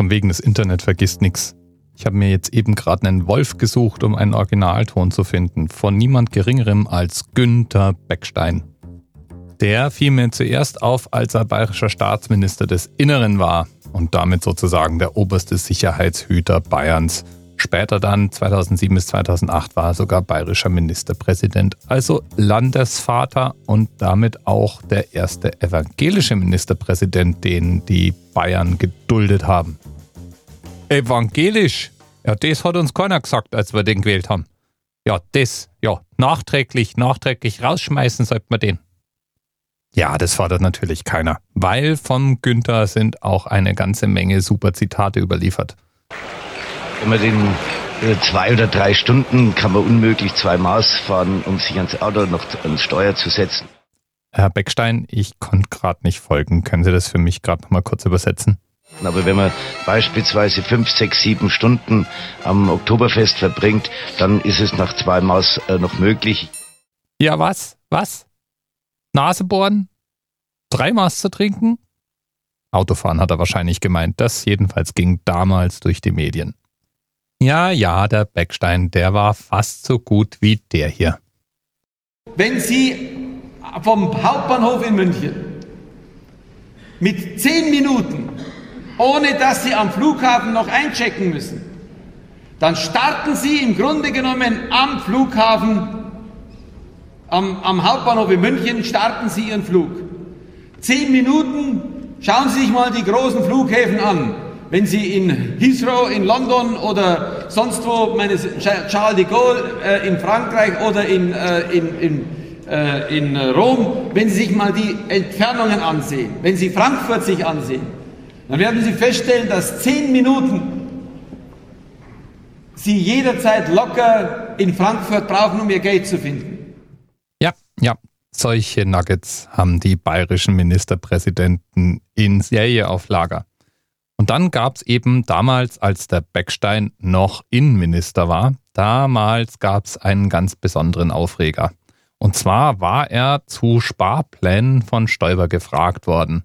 Von wegen das Internet vergisst nichts. Ich habe mir jetzt eben gerade einen Wolf gesucht, um einen Originalton zu finden, von niemand Geringerem als Günther Beckstein. Der fiel mir zuerst auf, als er bayerischer Staatsminister des Inneren war und damit sozusagen der oberste Sicherheitshüter Bayerns. Später dann, 2007 bis 2008, war er sogar bayerischer Ministerpräsident, also Landesvater und damit auch der erste evangelische Ministerpräsident, den die Bayern geduldet haben. Evangelisch? Ja, das hat uns keiner gesagt, als wir den gewählt haben. Ja, das, ja, nachträglich, nachträglich rausschmeißen sollte man den. Ja, das fordert natürlich keiner, weil vom Günther sind auch eine ganze Menge super Zitate überliefert. Wenn man den äh, zwei oder drei Stunden kann man unmöglich zwei Maß fahren, um sich ans Auto noch ans Steuer zu setzen. Herr Beckstein, ich konnte gerade nicht folgen. Können Sie das für mich gerade noch mal kurz übersetzen? Aber wenn man beispielsweise fünf, sechs, sieben Stunden am Oktoberfest verbringt, dann ist es nach zwei Maß äh, noch möglich. Ja, was? Was? Nase bohren, drei Maß zu trinken? Autofahren hat er wahrscheinlich gemeint. Das jedenfalls ging damals durch die Medien. Ja, ja, der Beckstein, der war fast so gut wie der hier. Wenn Sie vom Hauptbahnhof in München mit zehn Minuten, ohne dass Sie am Flughafen noch einchecken müssen, dann starten Sie im Grunde genommen am Flughafen am, am Hauptbahnhof in München starten Sie Ihren Flug. Zehn Minuten, schauen Sie sich mal die großen Flughäfen an. Wenn Sie in Heathrow in London oder sonst wo, meine Charles de Gaulle äh, in Frankreich oder in, äh, in, in, äh, in Rom, wenn Sie sich mal die Entfernungen ansehen, wenn Sie Frankfurt sich ansehen, dann werden Sie feststellen, dass zehn Minuten Sie jederzeit locker in Frankfurt brauchen, um Ihr Geld zu finden. Ja, solche Nuggets haben die bayerischen Ministerpräsidenten in Serie auf Lager. Und dann gab es eben damals, als der Beckstein noch Innenminister war, damals gab es einen ganz besonderen Aufreger. Und zwar war er zu Sparplänen von Stoiber gefragt worden.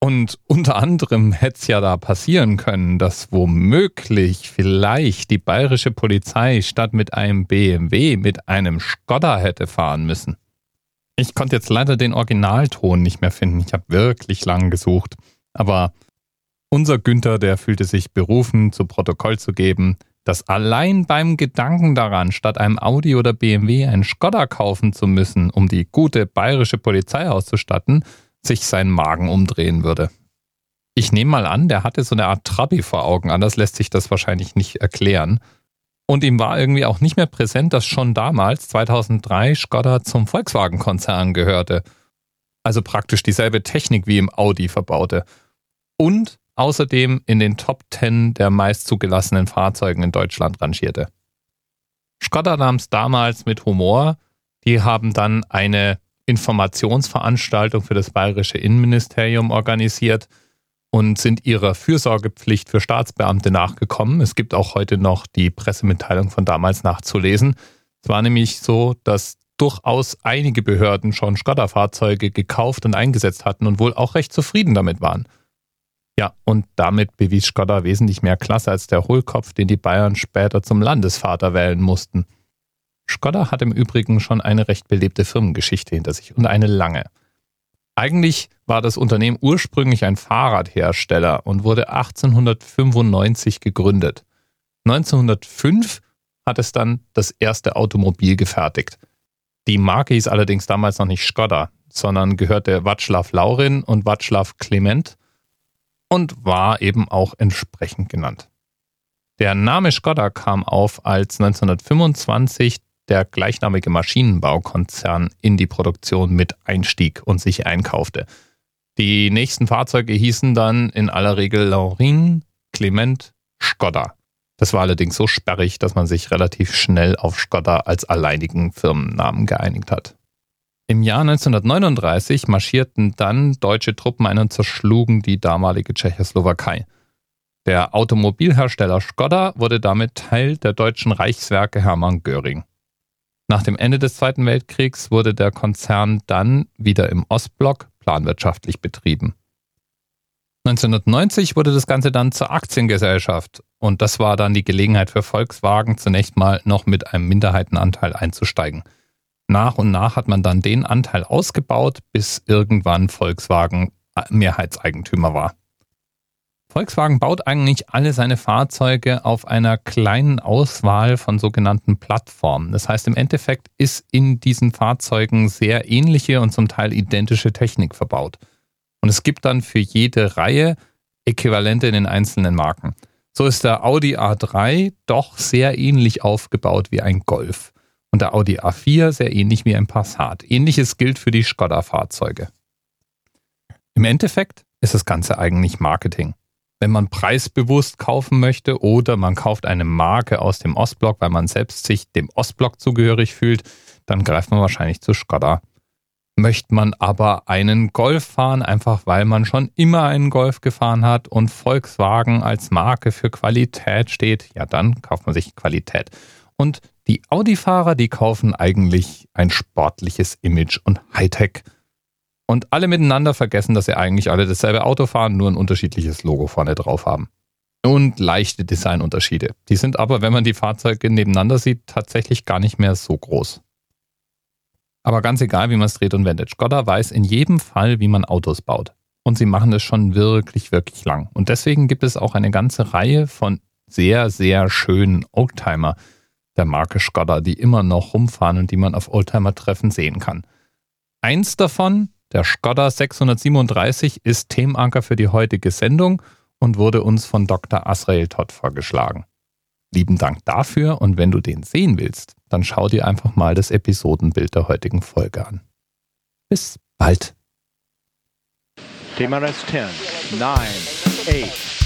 Und unter anderem hätte es ja da passieren können, dass womöglich vielleicht die bayerische Polizei statt mit einem BMW mit einem Skoda hätte fahren müssen. Ich konnte jetzt leider den Originalton nicht mehr finden. Ich habe wirklich lang gesucht. Aber unser Günther, der fühlte sich berufen, zu Protokoll zu geben, dass allein beim Gedanken daran, statt einem Audi oder BMW einen Skoda kaufen zu müssen, um die gute bayerische Polizei auszustatten, sich sein Magen umdrehen würde. Ich nehme mal an, der hatte so eine Art Trabi vor Augen, anders lässt sich das wahrscheinlich nicht erklären. Und ihm war irgendwie auch nicht mehr präsent, dass schon damals, 2003, Skoda zum Volkswagen-Konzern gehörte. Also praktisch dieselbe Technik wie im Audi verbaute. Und außerdem in den Top 10 der meist zugelassenen Fahrzeugen in Deutschland rangierte. Skoda nahm es damals mit Humor. Die haben dann eine Informationsveranstaltung für das bayerische Innenministerium organisiert und sind ihrer Fürsorgepflicht für Staatsbeamte nachgekommen. Es gibt auch heute noch die Pressemitteilung von damals nachzulesen. Es war nämlich so, dass durchaus einige Behörden schon Skoda-Fahrzeuge gekauft und eingesetzt hatten und wohl auch recht zufrieden damit waren. Ja, und damit bewies Skoda wesentlich mehr Klasse als der Hohlkopf, den die Bayern später zum Landesvater wählen mussten. Skoda hat im Übrigen schon eine recht belebte Firmengeschichte hinter sich und eine lange. Eigentlich war das Unternehmen ursprünglich ein Fahrradhersteller und wurde 1895 gegründet. 1905 hat es dann das erste Automobil gefertigt. Die Marke hieß allerdings damals noch nicht Skoda, sondern gehörte Václav Laurin und Václav Clement und war eben auch entsprechend genannt. Der Name Skoda kam auf, als 1925 der gleichnamige Maschinenbaukonzern in die Produktion mit einstieg und sich einkaufte. Die nächsten Fahrzeuge hießen dann in aller Regel Laurin, Clement, Skoda. Das war allerdings so sperrig, dass man sich relativ schnell auf Skoda als alleinigen Firmennamen geeinigt hat. Jahr 1939 marschierten dann deutsche Truppen ein und zerschlugen die damalige Tschechoslowakei. Der Automobilhersteller Skoda wurde damit Teil der deutschen Reichswerke Hermann Göring. Nach dem Ende des Zweiten Weltkriegs wurde der Konzern dann wieder im Ostblock planwirtschaftlich betrieben. 1990 wurde das Ganze dann zur Aktiengesellschaft und das war dann die Gelegenheit für Volkswagen zunächst mal noch mit einem Minderheitenanteil einzusteigen. Nach und nach hat man dann den Anteil ausgebaut, bis irgendwann Volkswagen Mehrheitseigentümer war. Volkswagen baut eigentlich alle seine Fahrzeuge auf einer kleinen Auswahl von sogenannten Plattformen. Das heißt, im Endeffekt ist in diesen Fahrzeugen sehr ähnliche und zum Teil identische Technik verbaut. Und es gibt dann für jede Reihe Äquivalente in den einzelnen Marken. So ist der Audi A3 doch sehr ähnlich aufgebaut wie ein Golf und der Audi A4 sehr ähnlich wie ein Passat. Ähnliches gilt für die Skoda-Fahrzeuge. Im Endeffekt ist das Ganze eigentlich Marketing. Wenn man preisbewusst kaufen möchte oder man kauft eine Marke aus dem Ostblock, weil man selbst sich dem Ostblock zugehörig fühlt, dann greift man wahrscheinlich zu Skoda. Möchte man aber einen Golf fahren, einfach weil man schon immer einen Golf gefahren hat und Volkswagen als Marke für Qualität steht, ja dann kauft man sich Qualität. Und die Audi-Fahrer, die kaufen eigentlich ein sportliches Image und Hightech. Und alle miteinander vergessen, dass sie eigentlich alle dasselbe Auto fahren, nur ein unterschiedliches Logo vorne drauf haben. Und leichte Designunterschiede. Die sind aber, wenn man die Fahrzeuge nebeneinander sieht, tatsächlich gar nicht mehr so groß. Aber ganz egal, wie man es dreht und wendet. Skoda weiß in jedem Fall, wie man Autos baut. Und sie machen das schon wirklich, wirklich lang. Und deswegen gibt es auch eine ganze Reihe von sehr, sehr schönen Oldtimer der Marke Skoda, die immer noch rumfahren und die man auf Oldtimer-Treffen sehen kann. Eins davon, der Skoda 637, ist Themenanker für die heutige Sendung und wurde uns von Dr. Asrael Todd vorgeschlagen. Lieben Dank dafür und wenn du den sehen willst, dann schau dir einfach mal das Episodenbild der heutigen Folge an. Bis bald. TMRS 10, 9, 8.